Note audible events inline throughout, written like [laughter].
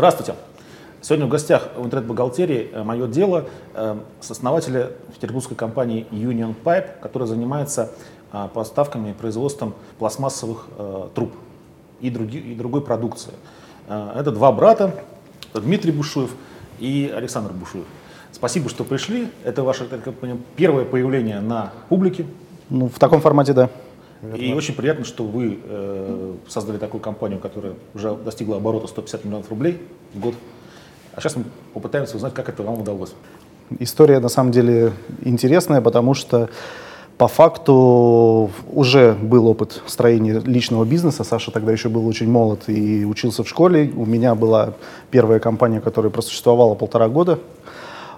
Здравствуйте. Сегодня в гостях в интернет-бухгалтерии э, «Мое дело» э, с основателя петербургской компании Union Pipe, которая занимается э, поставками и производством пластмассовых труб и, други, и другой продукции. Это два брата, Дмитрий Бушуев и Александр Бушуев. Спасибо, что пришли. Это ваше как понимаю, первое появление на публике. Ну, в таком формате, да. И очень приятно, что вы э, создали такую компанию, которая уже достигла оборота 150 миллионов рублей в год. А сейчас мы попытаемся узнать, как это вам удалось. История на самом деле интересная, потому что по факту уже был опыт строения личного бизнеса. Саша тогда еще был очень молод и учился в школе. У меня была первая компания, которая просуществовала полтора года.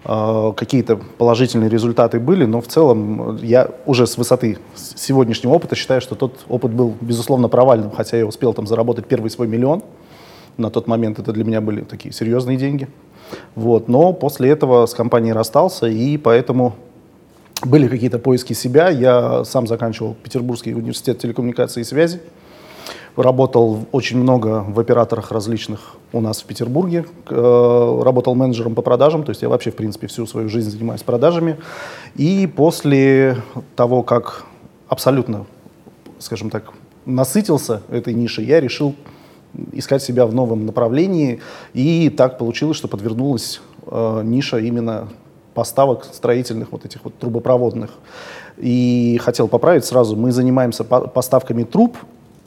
А, какие-то положительные результаты были, но в целом я уже с высоты сегодняшнего опыта считаю, что тот опыт был, безусловно, провальным, хотя я успел там заработать первый свой миллион. На тот момент это для меня были такие серьезные деньги. Вот. Но после этого с компанией расстался, и поэтому были какие-то поиски себя. Я сам заканчивал Петербургский университет телекоммуникации и связи. Работал очень много в операторах различных у нас в Петербурге. Э, работал менеджером по продажам, то есть я вообще, в принципе, всю свою жизнь занимаюсь продажами. И после того, как абсолютно, скажем так, насытился этой нишей, я решил искать себя в новом направлении. И так получилось, что подвернулась э, ниша именно поставок строительных вот этих вот трубопроводных. И хотел поправить сразу, мы занимаемся поставками труб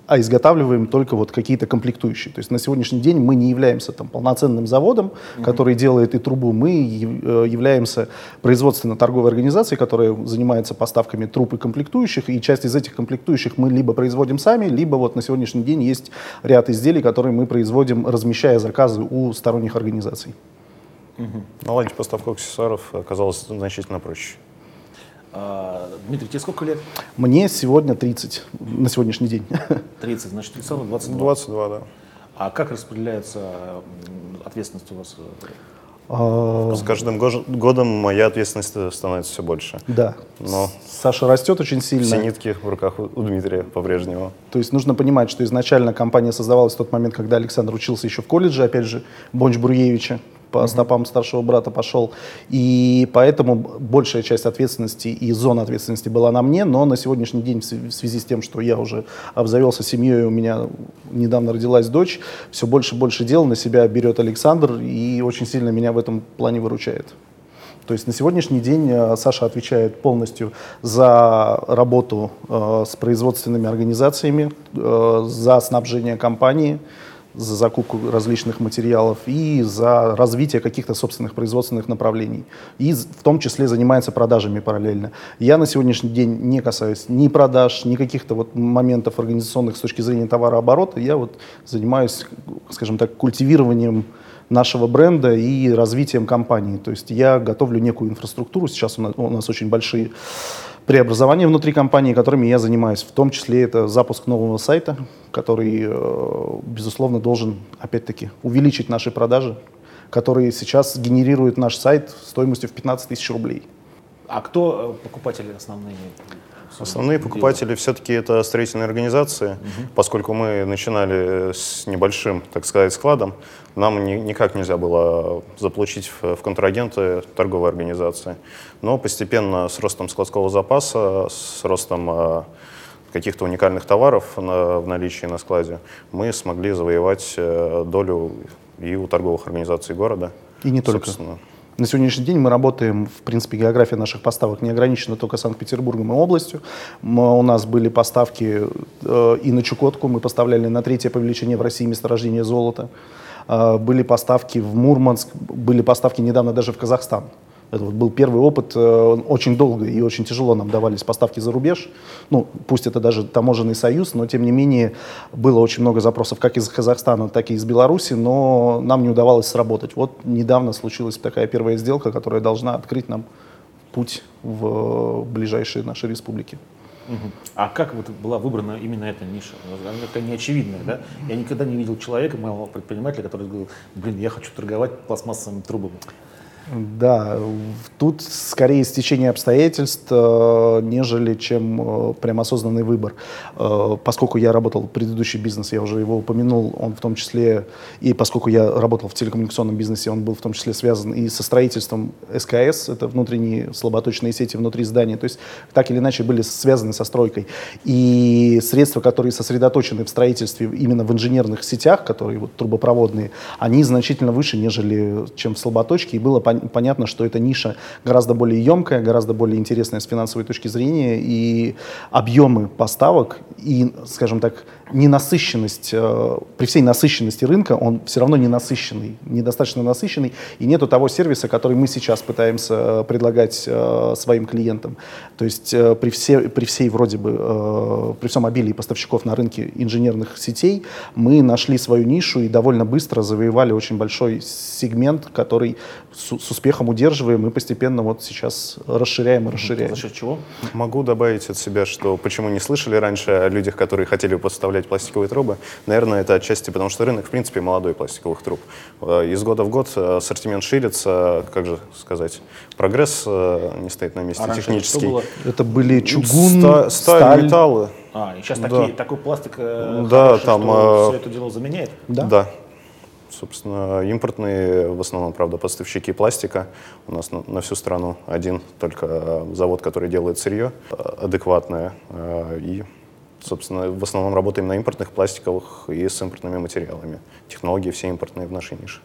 а изготавливаем только вот какие-то комплектующие. То есть на сегодняшний день мы не являемся там, полноценным заводом, mm-hmm. который делает и трубу, мы э, являемся производственно-торговой организацией, которая занимается поставками труб и комплектующих, и часть из этих комплектующих мы либо производим сами, либо вот на сегодняшний день есть ряд изделий, которые мы производим, размещая заказы у сторонних организаций. Угу. Наладить поставку аксессуаров оказалось значительно проще. А, Дмитрий, тебе сколько лет? Мне сегодня 30, на сегодняшний день. [laughs] 30, значит, Александр 22. 22, да. А как распределяется ответственность у вас? А, С каждым годом моя ответственность становится все больше. Да. Но Саша растет очень сильно. Все нитки в руках у Дмитрия по-прежнему. То есть нужно понимать, что изначально компания создавалась в тот момент, когда Александр учился еще в колледже, опять же, Бонч Бруевича по стопам старшего брата пошел. И поэтому большая часть ответственности и зона ответственности была на мне, но на сегодняшний день в связи с тем, что я уже обзавелся семьей, у меня недавно родилась дочь, все больше и больше дел на себя берет Александр и очень сильно меня в этом плане выручает. То есть на сегодняшний день э, Саша отвечает полностью за работу э, с производственными организациями, э, за снабжение компании, за закупку различных материалов и за развитие каких-то собственных производственных направлений. И в том числе занимается продажами параллельно. Я на сегодняшний день не касаюсь ни продаж, ни каких-то вот моментов организационных с точки зрения товарооборота. Я вот занимаюсь, скажем так, культивированием нашего бренда и развитием компании. То есть я готовлю некую инфраструктуру. Сейчас у нас, у нас очень большие преобразования внутри компании, которыми я занимаюсь. В том числе это запуск нового сайта, который, э, безусловно, должен, опять-таки, увеличить наши продажи, которые сейчас генерирует наш сайт стоимостью в 15 тысяч рублей. А кто э, покупатели основные? Основные покупатели все-таки это строительные организации, угу. поскольку мы начинали с небольшим, так сказать, складом, нам ни, никак нельзя было заполучить в, в контрагенты торговой организации. Но постепенно с ростом складского запаса, с ростом э, каких-то уникальных товаров на, в наличии на складе, мы смогли завоевать э, долю и у торговых организаций города. И не только. Собственно. На сегодняшний день мы работаем, в принципе, география наших поставок не ограничена только Санкт-Петербургом и областью. Мы, у нас были поставки э, и на Чукотку, мы поставляли на третье по величине в России месторождение золота. Э, были поставки в Мурманск, были поставки недавно даже в Казахстан. Это вот был первый опыт, э, очень долго и очень тяжело нам давались поставки за рубеж. Ну, пусть это даже таможенный союз, но тем не менее было очень много запросов как из Казахстана, так и из Беларуси, но нам не удавалось сработать. Вот недавно случилась такая первая сделка, которая должна открыть нам путь в ближайшие наши республики. А как вот была выбрана именно эта ниша? Она такая неочевидная, да? Я никогда не видел человека, моего предпринимателя, который говорил, блин, я хочу торговать пластмассовыми трубами. Да, тут скорее стечение обстоятельств, э, нежели чем э, прям осознанный выбор. Э, поскольку я работал в предыдущий бизнес, я уже его упомянул, он в том числе, и поскольку я работал в телекоммуникационном бизнесе, он был в том числе связан и со строительством СКС, это внутренние слаботочные сети внутри здания, то есть так или иначе были связаны со стройкой. И средства, которые сосредоточены в строительстве именно в инженерных сетях, которые вот трубопроводные, они значительно выше, нежели чем в слаботочке, и было понятно, понятно, что эта ниша гораздо более емкая, гораздо более интересная с финансовой точки зрения, и объемы поставок и, скажем так, ненасыщенность, э, при всей насыщенности рынка, он все равно не насыщенный, недостаточно насыщенный, и нету того сервиса, который мы сейчас пытаемся э, предлагать э, своим клиентам. То есть э, при, все, при всей вроде бы, э, при всем обилии поставщиков на рынке инженерных сетей, мы нашли свою нишу и довольно быстро завоевали очень большой сегмент, который с, с успехом удерживаем и постепенно вот сейчас расширяем и расширяем. За счет чего? Могу добавить от себя, что почему не слышали раньше о людях, которые хотели поставлять пластиковые трубы. Наверное, это отчасти потому, что рынок, в принципе, молодой пластиковых труб. Э, из года в год э, ассортимент ширится, как же сказать, прогресс э, не стоит на месте А технический. Это были чугун, Ста- сталь, сталь. металлы. А, и сейчас Да. такие, такой пластик э, Да, хороший, там, что э, все это дело заменяет. Да. Собственно, импортные, в основном, правда, поставщики пластика. У нас на, на всю страну один только завод, который делает сырье адекватное. э, И, собственно, в основном работаем на импортных пластиковых и с импортными материалами. Технологии все импортные в нашей нише.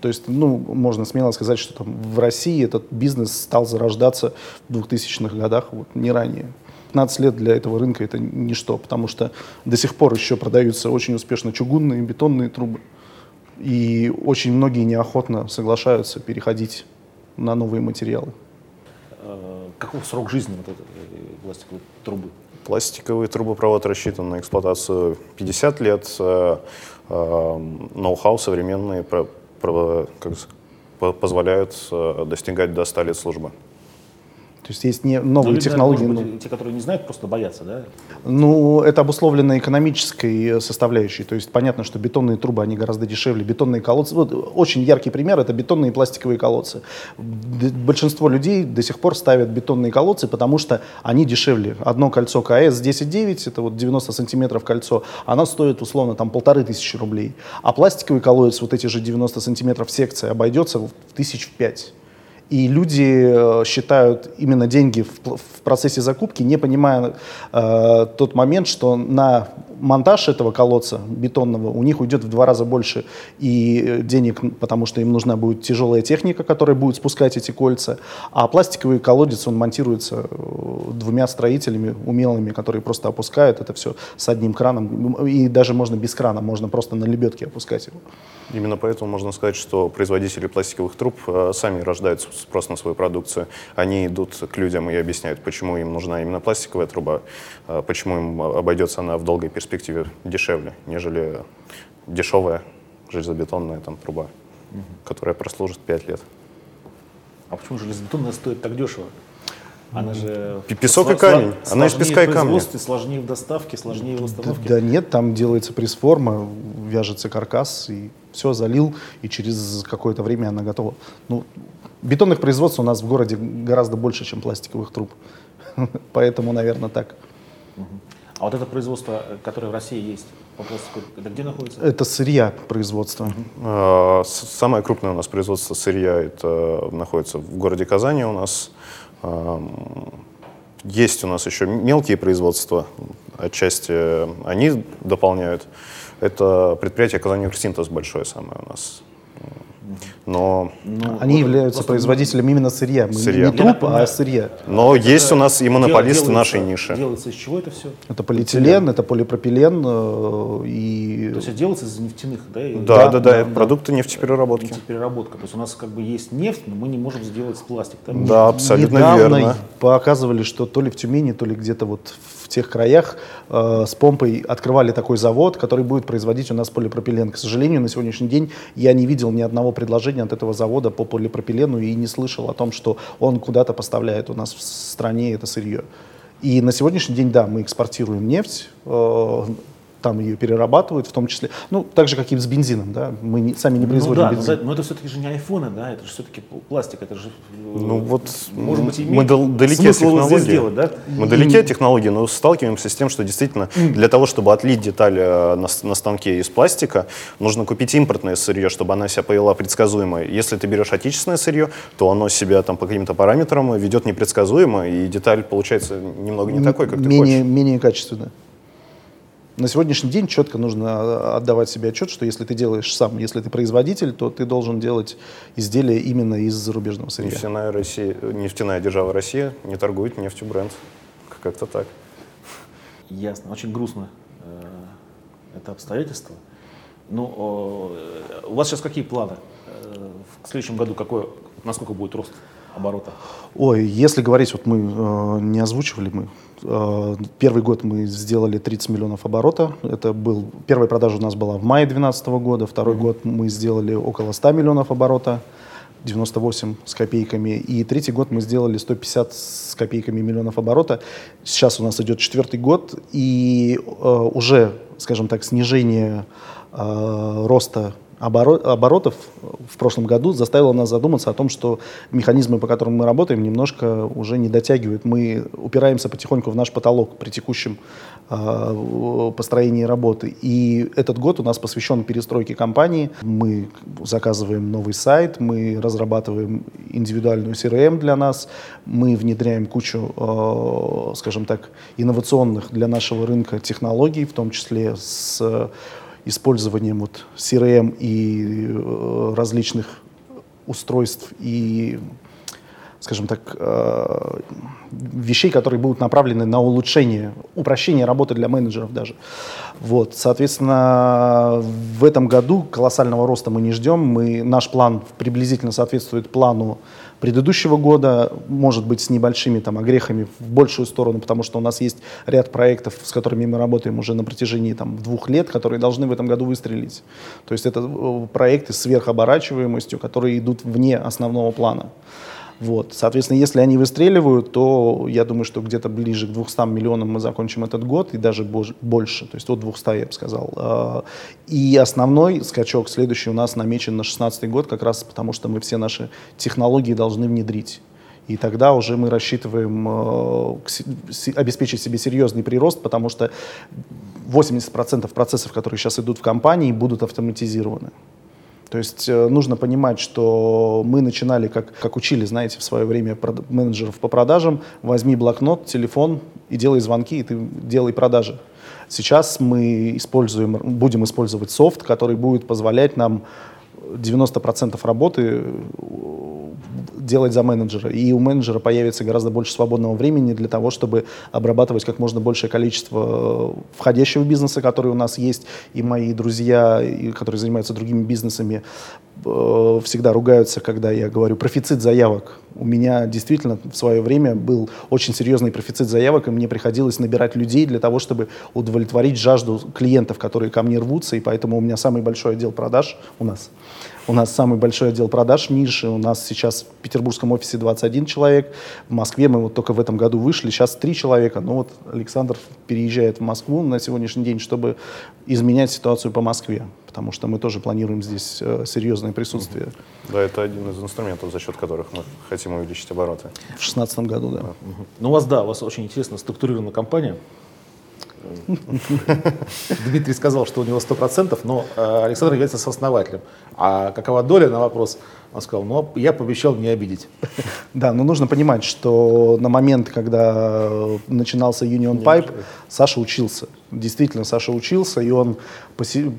То есть, ну, можно смело сказать, что там в России этот бизнес стал зарождаться в 2000-х годах, вот не ранее. 15 лет для этого рынка это ничто, потому что до сих пор еще продаются очень успешно чугунные, бетонные трубы. И очень многие неохотно соглашаются переходить на новые материалы. Э, каков срок жизни вот этой пластиковой трубы? Пластиковый трубопровод рассчитан на эксплуатацию 50 лет. э, э, Ноу-хау современные про- про- как позволяют э, достигать до 100 лет службы. То есть есть не Ну, новые люди, технологии. может ну, быть, те, которые не знают, просто боятся, да? Ну, это обусловлено экономической э, составляющей. То есть понятно, что бетонные трубы, они гораздо дешевле. Бетонные колодцы, вот очень яркий пример, это бетонные и пластиковые колодцы. Большинство людей до сих пор ставят бетонные колодцы, потому что они дешевле. Одно кольцо КС 10.9, это вот 90 сантиметров кольцо, оно стоит условно там полторы тысячи рублей. А пластиковый колодец, вот эти же 90 сантиметров секции, обойдется в тысяч в пять. И люди э, считают именно деньги в, в процессе закупки, не понимая э, тот момент, что на монтаж этого колодца бетонного у них уйдет в два раза больше и э, денег, потому что им нужна будет тяжелая техника, которая будет спускать эти кольца. А пластиковый колодец, он монтируется э, двумя строителями умелыми, которые просто опускают это все с одним краном. И даже можно без крана, можно просто на лебедке опускать его. Именно поэтому можно сказать, что производители пластиковых труб сами рождают спрос на свою продукцию. Они идут к людям и объясняют, почему им нужна именно пластиковая труба, э, почему им обойдется она в долгой перспективе дешевле, нежели дешевая железобетонная там, труба, которая прослужит 5 лет. А почему железобетонная стоит так дешево? Она же... Песок и камень. Она из песка и камня. Сложнее в доставке, сложнее в Да, установке. да нет, там делается пресс-форма, вяжется каркас, и все, залил, и через какое-то время она готова. Ну, бетонных производств у нас в городе гораздо больше, чем пластиковых труб. [laughs] Поэтому, наверное, так. А вот это производство, которое в России есть это где находится? Это сырья производства. Э, с- Самое крупное у нас производство сырья это находится в городе Казани у нас. Есть у нас еще мелкие производства, отчасти они дополняют. Это предприятие Казани Урсинтез большое самое у нас. Но, Ну, Они вот являются производителями именно сырья. Мы не- Сырья. Не Я труп, понимаю. а сырья. но есть у нас и монополисты делается- нашей ниши. Делается из чего это все? Это полиэтилен, это полипропилен э, и... То есть это делается из нефтяных, да? Да, Да, да, да, да, это продукты нефтепереработки. Нефтепереработка. То есть у нас как бы есть нефть, но мы не можем сделать пластик. так? Да, абсолютно Недавно верно. показывали, что то ли в Тюмени, то ли где-то вот в тех краях э, с помпой открывали такой завод, который будет производить у нас полипропилен. К сожалению, на сегодняшний день я не видел ни одного предложения от этого завода по полипропилену и не слышал о том, что он куда-то поставляет у нас в стране это сырье. И на сегодняшний день, да, мы экспортируем нефть, э, там ее перерабатывают, в том числе, ну, так же, как и с бензином, да, мы не, сами не производим ну, да, бензин. Но, но это все-таки же не айфоны, да, это же все-таки пластик, это же, ну, вот, может быть, мы дал, далеки от технологии. Сделать, да? Мы далеки от технологии, но сталкиваемся с тем, что действительно для того, чтобы отлить деталь на, на станке из пластика, нужно купить импортное сырье, чтобы она себя повела предсказуемо. Если ты берешь отечественное сырье, то оно себя там по каким-то параметрам ведет непредсказуемо, и деталь получается немного не такой, как менее, ты хочешь. Менее качественная на сегодняшний день четко нужно отдавать себе отчет, что если ты делаешь сам, если ты производитель, то ты должен делать изделия именно из зарубежного сырья. Нефтяная, Россия, нефтяная держава Россия не торгует нефтью бренд. Как-то так. Ясно. Очень грустно э, это обстоятельство. Ну, э, у вас сейчас какие планы? Э, в следующем году какой, насколько будет рост оборота? Ой, если говорить, вот мы э, не озвучивали, мы первый год мы сделали 30 миллионов оборота. Это был первая продажа у нас была в мае 2012 года, второй mm-hmm. год мы сделали около 100 миллионов оборота. 98 с копейками. И третий год мы сделали 150 с копейками миллионов оборота. Сейчас у нас идет четвертый год, и э, уже, скажем так, снижение э, роста оборотов в прошлом году заставило нас задуматься о том, что механизмы, по которым мы работаем, немножко уже не дотягивают. Мы упираемся потихоньку в наш потолок при текущем э, построении работы. И этот год у нас посвящен перестройке компании. Мы заказываем новый сайт, мы разрабатываем индивидуальную CRM для нас, мы внедряем кучу, э, скажем так, инновационных для нашего рынка технологий, в том числе с использованием вот CRM и э, различных устройств и, скажем так, э, вещей, которые будут направлены на улучшение, упрощение работы для менеджеров даже. Вот, соответственно, в этом году колоссального роста мы не ждем. Мы, наш план приблизительно соответствует плану предыдущего года, может быть, с небольшими там, огрехами в большую сторону, потому что у нас есть ряд проектов, с которыми мы работаем уже на протяжении там, двух лет, которые должны в этом году выстрелить. То есть это э, проекты с сверхоборачиваемостью, которые идут вне основного плана. Вот. Соответственно, если они выстреливают, то я думаю, что где-то ближе к 200 миллионам мы закончим этот год, и даже больше, то есть от 200, я бы сказал. А, и основной скачок следующий у нас намечен на 2016 год, как раз потому, что мы все наши технологии должны внедрить. И тогда уже мы рассчитываем э, обеспечить себе серьезный прирост, потому что 80% процессов, которые сейчас идут в компании, будут автоматизированы. То есть э, нужно понимать, что мы начинали, как, как учили, знаете, в свое время менеджеров по продажам, возьми блокнот, телефон и делай звонки, и ты делай продажи. Сейчас мы используем, будем использовать софт, который будет позволять нам 90% работы делать за менеджера. И у менеджера появится гораздо больше свободного времени для того, чтобы обрабатывать как можно большее количество э, входящего бизнеса, который у нас есть. И мои друзья, которые занимаются другими бизнесами, э, всегда ругаются, когда я говорю профицит заявок. У меня действительно в свое время был очень серьезный профицит заявок, и мне приходилось набирать людей для того, чтобы удовлетворить жажду клиентов, которые ко мне рвутся, и поэтому у меня самый большой отдел продаж у нас у нас самый большой отдел продаж Миши. У нас сейчас в петербургском офисе 21 человек. В Москве мы вот только в этом году вышли. Сейчас три человека. Но вот Александр переезжает в Москву на сегодняшний день, чтобы изменять ситуацию по Москве. Потому что мы тоже планируем здесь э, серьезное присутствие. Да, это один из инструментов, за счет которых мы хотим увеличить обороты. В 2016 году, да. Ну, у вас, да, у вас очень интересно структурирована компания. [laughs] Дмитрий сказал, что у него 100%, но э, Александр является сооснователем. А какова доля на вопрос? Он сказал, ну, я пообещал не обидеть. [laughs] Да, но нужно понимать, что на момент, когда начинался Union Pipe, Саша учился. Действительно, Саша учился, и он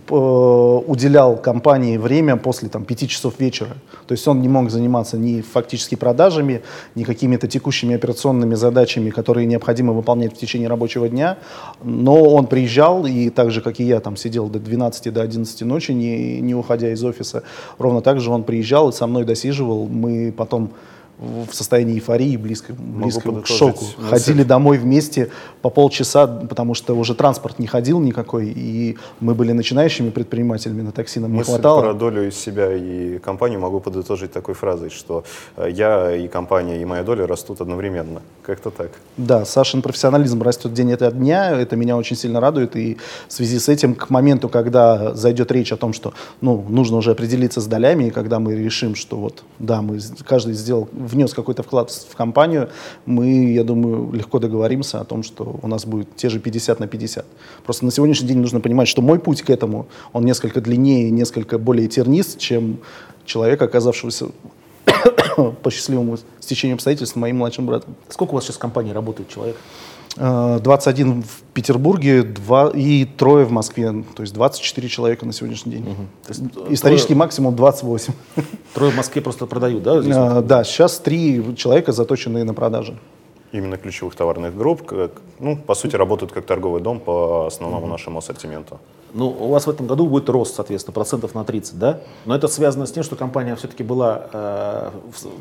уделял компании время после там, 5 часов вечера. То есть он не мог заниматься ни фактически продажами, ни какими-то текущими операционными задачами, которые необходимо выполнять в течение рабочего дня. Но он приезжал, и так же, как и я, там сидел до 12, до 11 ночи, не, не уходя из офиса. Ровно так же он приезжал и со мной досиживал. Мы потом в состоянии эйфории, близко, близко к шоку. Ходили домой вместе по полчаса, потому что уже транспорт не ходил никакой, и мы были начинающими предпринимателями, на такси нам Мысль не хватало. про долю из себя и компанию могу подытожить такой фразой, что э, я и компания, и моя доля растут одновременно. Как-то так. Да, Сашин профессионализм растет день ото дня, это меня очень сильно радует, и в связи с этим к моменту, когда зайдет речь о том, что ну, нужно уже определиться с долями, и когда мы решим, что вот, да, мы каждый сделал внес какой-то вклад в компанию, мы, я думаю, легко договоримся о том, что у нас будет те же 50 на 50. Просто на сегодняшний день нужно понимать, что мой путь к этому, он несколько длиннее, несколько более тернист, чем человека, оказавшегося [coughs] по счастливому стечению обстоятельств моим младшим братом. Сколько у вас сейчас в компании работает человек? 21 э, в Петербурге 2, и трое в Москве. То есть 24 человека на сегодняшний день. Угу. Исторический трое, максимум 28. Трое в Москве просто продают, да? Здесь а, да, сейчас три человека заточенные на продажи именно ключевых товарных групп, как, ну, по сути, работают как торговый дом по основному mm-hmm. нашему ассортименту. Ну, у вас в этом году будет рост, соответственно, процентов на 30, да? Но это связано с тем, что компания все-таки была, э,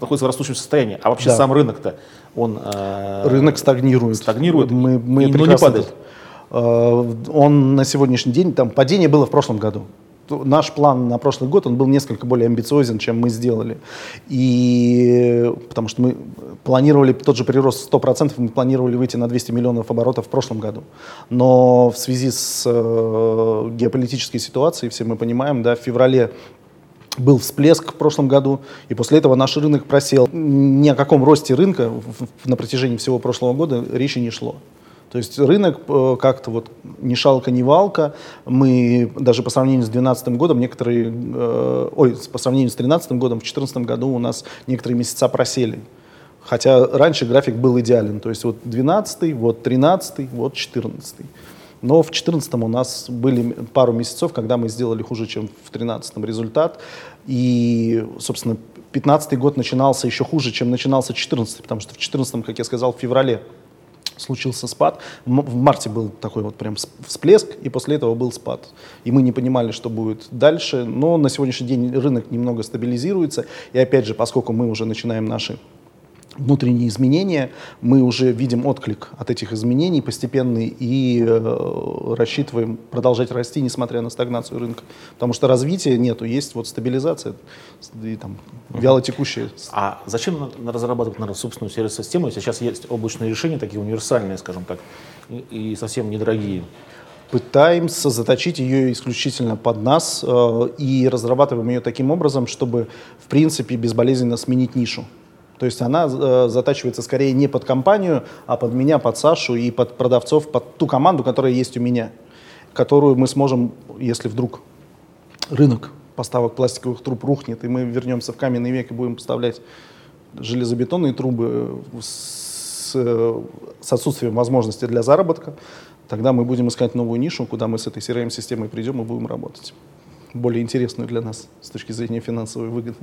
находится в растущем состоянии. А вообще да. сам рынок-то, он... Э, рынок стагнирует. Стагнирует, мы, мы и, но не падает. Э, он на сегодняшний день, там, падение было в прошлом году наш план на прошлый год, он был несколько более амбициозен, чем мы сделали. И потому что мы планировали тот же прирост 100%, мы планировали выйти на 200 миллионов оборотов в прошлом году. Но в связи с э, геополитической ситуацией, все мы понимаем, да, в феврале был всплеск в прошлом году, и после этого наш рынок просел. Ни о каком росте рынка на протяжении всего прошлого года речи не шло. То есть рынок э, как-то вот ни шалка, ни валка. Мы даже по сравнению с 2012 годом некоторые, э, ой, по сравнению с 2013 годом, в 2014 году у нас некоторые месяца просели. Хотя раньше график был идеален. То есть вот 12, вот 13, вот 14. Но в 2014 у нас были пару месяцев, когда мы сделали хуже, чем в 2013 результат. И, собственно, 2015 год начинался еще хуже, чем начинался 2014, потому что в 2014, как я сказал, в феврале случился спад. В марте был такой вот прям всплеск, и после этого был спад. И мы не понимали, что будет дальше, но на сегодняшний день рынок немного стабилизируется. И опять же, поскольку мы уже начинаем наши внутренние изменения, мы уже видим отклик от этих изменений постепенный и э, рассчитываем продолжать расти, несмотря на стагнацию рынка. Потому что развития нету, есть вот стабилизация и там вяло текущая. А зачем разрабатывать наверное, собственную сервис-систему, если сейчас есть облачные решения, такие универсальные, скажем так, и, и совсем недорогие? пытаемся заточить ее исключительно под нас э, и разрабатываем ее таким образом, чтобы, в принципе, безболезненно сменить нишу. То есть она э, затачивается скорее не под компанию, а под меня, под Сашу и под продавцов, под ту команду, которая есть у меня, которую мы сможем, если вдруг рынок поставок пластиковых труб рухнет, и мы вернемся в каменный век и будем поставлять железобетонные трубы с, с отсутствием возможности для заработка, тогда мы будем искать новую нишу, куда мы с этой CRM-системой придем и будем работать. Более интересную для нас с точки зрения финансовой выгоды.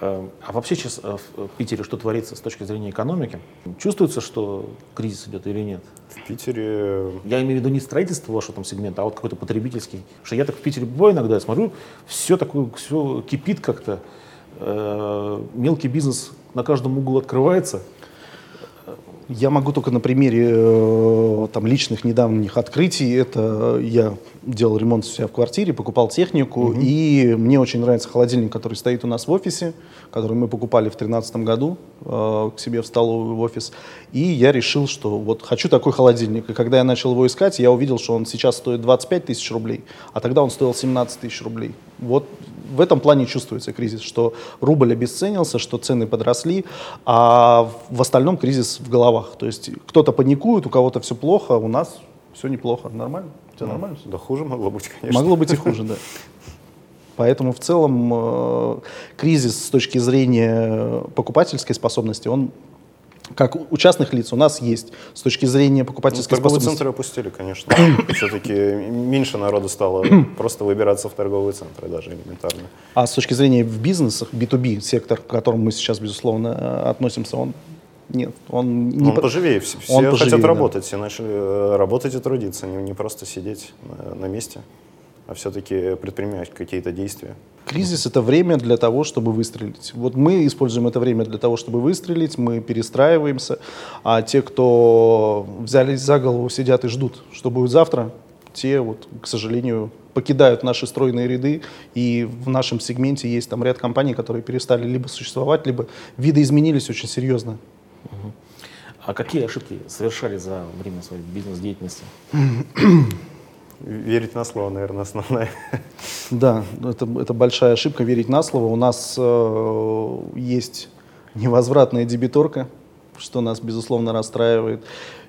Эм, а вообще сейчас э, в Питере что творится с точки зрения экономики? Чувствуется, что кризис идет или нет? В Питере... Я имею в виду не строительство вашего там сегмента, а вот какой-то потребительский. Потому что я так в Питере бываю иногда, я смотрю, все такое, все кипит как-то. Э, мелкий бизнес на каждом углу открывается. Я могу только на примере э, там, личных недавних открытий. Это я делал ремонт у себя в квартире, покупал технику, угу. и мне очень нравится холодильник, который стоит у нас в офисе, который мы покупали в 2013 году э, к себе в столовую в офис. И я решил, что вот хочу такой холодильник. И когда я начал его искать, я увидел, что он сейчас стоит 25 тысяч рублей, а тогда он стоил 17 тысяч рублей. Вот в этом плане чувствуется кризис, что рубль обесценился, что цены подросли, а в остальном кризис в головах. То есть кто-то паникует, у кого-то все плохо, у нас все неплохо, нормально. У тебя ну, нормально? Да хуже могло быть, конечно. Могло быть и хуже, да. Поэтому в целом э, кризис с точки зрения покупательской способности, он как у частных лиц у нас есть с точки зрения покупательской ну, торговые способности. центры опустили, конечно. [coughs] Все-таки меньше народу стало [coughs] просто выбираться в торговые центры даже элементарно. А с точки зрения в бизнесах, B2B сектор, к которому мы сейчас, безусловно, э, относимся, он нет, он не... Он поживее, все, он хотят поживее, работать, да. все начали э, работать и трудиться, не, не просто сидеть на, на месте. А все-таки предпринимать какие-то действия. Кризис — это время для того, чтобы выстрелить. Вот мы используем это время для того, чтобы выстрелить, мы перестраиваемся, а те, кто взялись за голову, сидят и ждут, что будет завтра, те, вот, к сожалению, покидают наши стройные ряды, и в нашем сегменте есть там ряд компаний, которые перестали либо существовать, либо виды изменились очень серьезно. А какие ошибки совершали за время своей бизнес-деятельности? [clears throat] Верить на слово, наверное, основная. Да, это, это большая ошибка верить на слово. У нас э, есть невозвратная дебиторка, что нас, безусловно, расстраивает.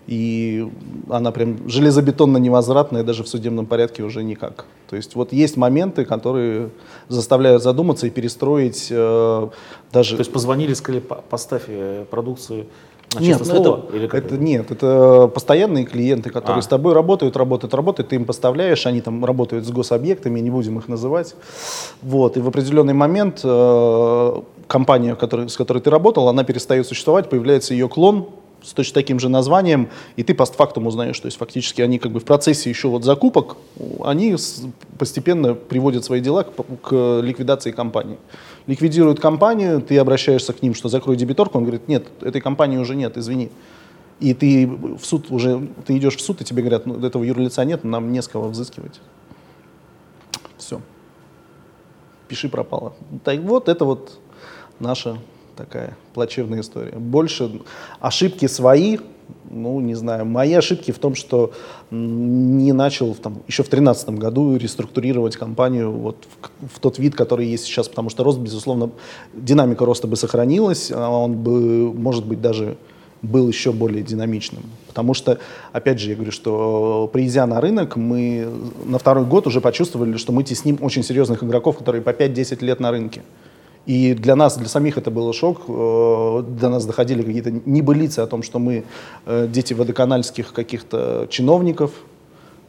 И она прям железобетонно невозвратная, даже в судебном порядке уже никак. То есть вот есть моменты, которые заставляют задуматься и перестроить э, даже... То есть позвонили, сказали, поставь э, продукцию а нет, ну слово, это, или это, нет, это постоянные клиенты, которые а. с тобой работают, работают, работают, ты им поставляешь, они там работают с гособъектами, не будем их называть. Вот, и в определенный момент э, компания, который, с которой ты работал, она перестает существовать, появляется ее клон, с точно таким же названием, и ты постфактум узнаешь, то есть фактически они как бы в процессе еще вот закупок, они постепенно приводят свои дела к, к ликвидации компании. Ликвидируют компанию, ты обращаешься к ним, что закрой дебиторку, он говорит, нет, этой компании уже нет, извини. И ты в суд уже, ты идешь в суд, и тебе говорят, ну, этого юрлица нет, нам не с кого взыскивать. Все. Пиши пропало. Так вот, это вот наша такая плачевная история. Больше ошибки свои, ну, не знаю, мои ошибки в том, что не начал там, еще в 2013 году реструктурировать компанию вот в, в тот вид, который есть сейчас, потому что рост, безусловно, динамика роста бы сохранилась, а он бы, может быть, даже был еще более динамичным. Потому что, опять же, я говорю, что придя на рынок, мы на второй год уже почувствовали, что мы тесним очень серьезных игроков, которые по 5-10 лет на рынке. И для нас, для самих это был шок. Э, до нас доходили какие-то небылицы о том, что мы э, дети водоканальских каких-то чиновников.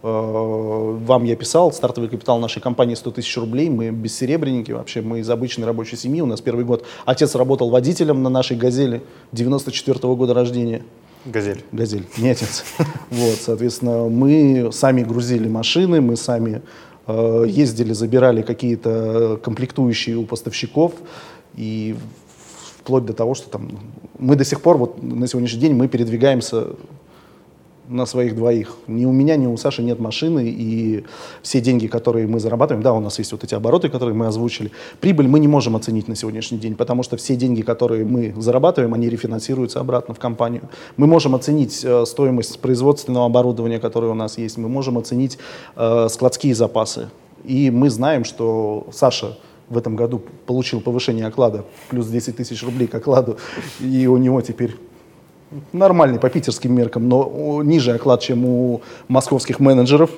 Э, вам я писал, стартовый капитал нашей компании 100 тысяч рублей, мы бессеребренники вообще, мы из обычной рабочей семьи, у нас первый год. Отец работал водителем на нашей «Газели» 94 -го года рождения. Газель. Газель, не отец. [laughs] Вот, соответственно, мы сами грузили машины, мы сами ездили, забирали какие-то комплектующие у поставщиков, и вплоть до того, что там мы до сих пор, вот на сегодняшний день мы передвигаемся на своих двоих. Ни у меня, ни у Саши нет машины, и все деньги, которые мы зарабатываем, да, у нас есть вот эти обороты, которые мы озвучили, прибыль мы не можем оценить на сегодняшний день, потому что все деньги, которые мы зарабатываем, они рефинансируются обратно в компанию. Мы можем оценить э, стоимость производственного оборудования, которое у нас есть, мы можем оценить э, складские запасы. И мы знаем, что Саша в этом году получил повышение оклада, плюс 10 тысяч рублей к окладу, и у него теперь нормальный по питерским меркам, но ниже оклад, чем у московских менеджеров.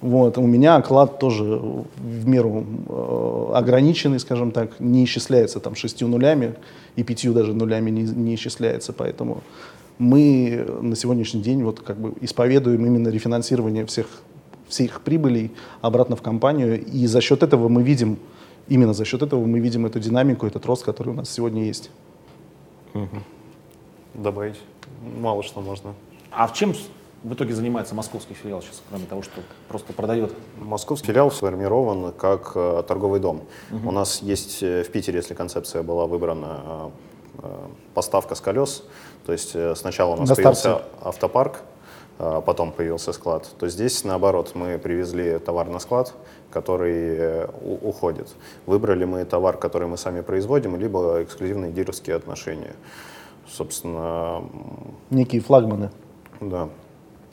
Вот. У меня оклад тоже в меру э, ограниченный, скажем так, не исчисляется там шестью нулями и пятью даже нулями не, не исчисляется, поэтому мы на сегодняшний день вот как бы исповедуем именно рефинансирование всех, всех прибылей обратно в компанию, и за счет этого мы видим, именно за счет этого мы видим эту динамику, этот рост, который у нас сегодня есть. Угу добавить мало что можно. А в чем в итоге занимается московский филиал сейчас, кроме того, что просто продает? Московский филиал сформирован как э, торговый дом. Угу. У нас есть э, в Питере, если концепция была выбрана, э, поставка с колес. То есть сначала у нас На появился автопарк, потом появился склад. То здесь, наоборот, мы привезли товар на склад, который уходит. Выбрали мы товар, который мы сами производим, либо эксклюзивные дилерские отношения собственно... Некие флагманы. Да.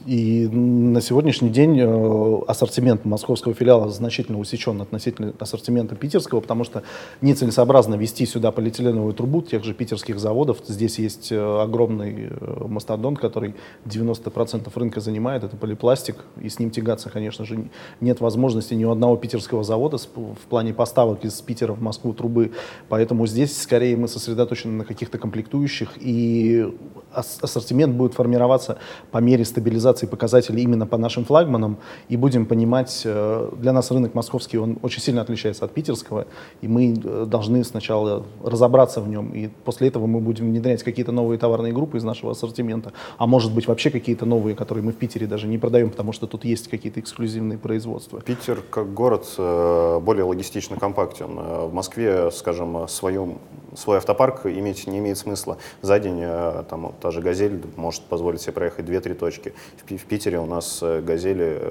И на сегодняшний день э, ассортимент московского филиала значительно усечен относительно ассортимента питерского, потому что нецелесообразно вести сюда полиэтиленовую трубу тех же питерских заводов. Здесь есть э, огромный э, мастодонт, который 90% рынка занимает, это полипластик, и с ним тягаться, конечно же, нет возможности ни у одного питерского завода в плане поставок из Питера в Москву трубы. Поэтому здесь скорее мы сосредоточены на каких-то комплектующих и ассортимент будет формироваться по мере стабилизации показателей именно по нашим флагманам, и будем понимать, э, для нас рынок московский, он очень сильно отличается от питерского, и мы э, должны сначала разобраться в нем, и после этого мы будем внедрять какие-то новые товарные группы из нашего ассортимента, а может быть вообще какие-то новые, которые мы в Питере даже не продаем, потому что тут есть какие-то эксклюзивные производства. Питер как город э, более логистично компактен. В Москве, скажем, свою, свой автопарк иметь не имеет смысла. За день там, та же «Газель» может позволить себе проехать 2-3 точки. В, Питере у нас «Газели»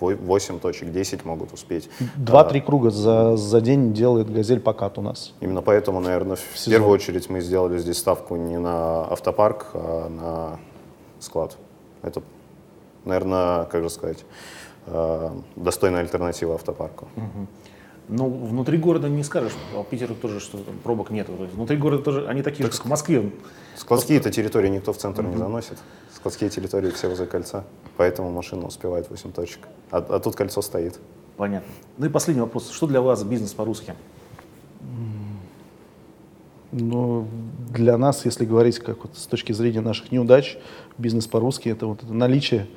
8 точек, 10 могут успеть. Два-три круга за, за день делает «Газель» покат у нас. Именно поэтому, наверное, в, в первую очередь мы сделали здесь ставку не на автопарк, а на склад. Это, наверное, как же сказать, э, достойная альтернатива автопарку. Угу. Ну, внутри города не скажешь, а Питера тоже что там пробок нет. Внутри города тоже они такие так же, как в Москве. Складские-то территории никто в центр mm-hmm. не заносит. Складские территории все возле кольца, поэтому машина успевает 8 точек. А, а тут кольцо стоит. Понятно. Ну и последний вопрос. Что для вас бизнес по-русски? Ну, для нас, если говорить как вот с точки зрения наших неудач, бизнес по-русски это вот это наличие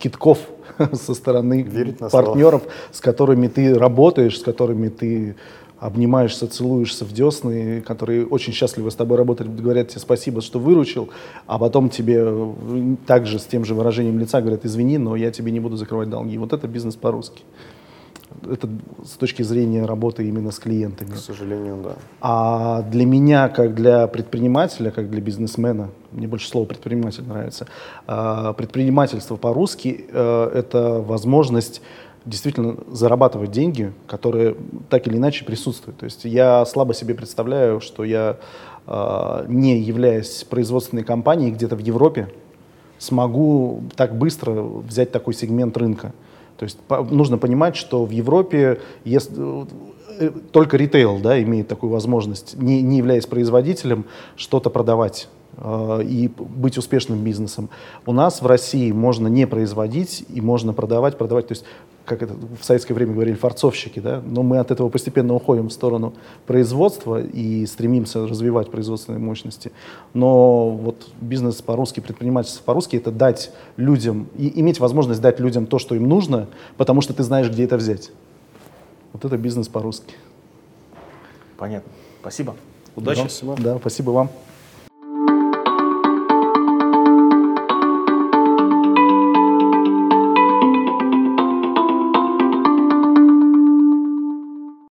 китков [laughs] со стороны партнеров, с которыми ты работаешь, с которыми ты обнимаешься, целуешься в десны, которые очень счастливы с тобой работать, говорят тебе спасибо, что выручил, а потом тебе также с тем же выражением лица говорят, извини, но я тебе не буду закрывать долги. Вот это бизнес по-русски это с точки зрения работы именно с клиентами. К сожалению, да. А для меня, как для предпринимателя, как для бизнесмена, мне больше слово предприниматель нравится, а, предпринимательство по-русски э, — это возможность действительно зарабатывать деньги, которые так или иначе присутствуют. То есть я слабо себе представляю, что я, а, не являясь производственной компанией где-то в Европе, смогу так быстро взять такой сегмент рынка. То есть нужно понимать, что в Европе если, э, только ритейл да, имеет такую возможность, не, не являясь производителем, что-то продавать и быть успешным бизнесом. У нас в России можно не производить и можно продавать, продавать. То есть как это в советское время говорили, форцовщики, да, но мы от этого постепенно уходим в сторону производства и стремимся развивать производственные мощности. Но вот бизнес по-русски, предпринимательство по-русски — это дать людям, и иметь возможность дать людям то, что им нужно, потому что ты знаешь, где это взять. Вот это бизнес по-русски. Понятно. Спасибо. Удачи. Да, спасибо вам.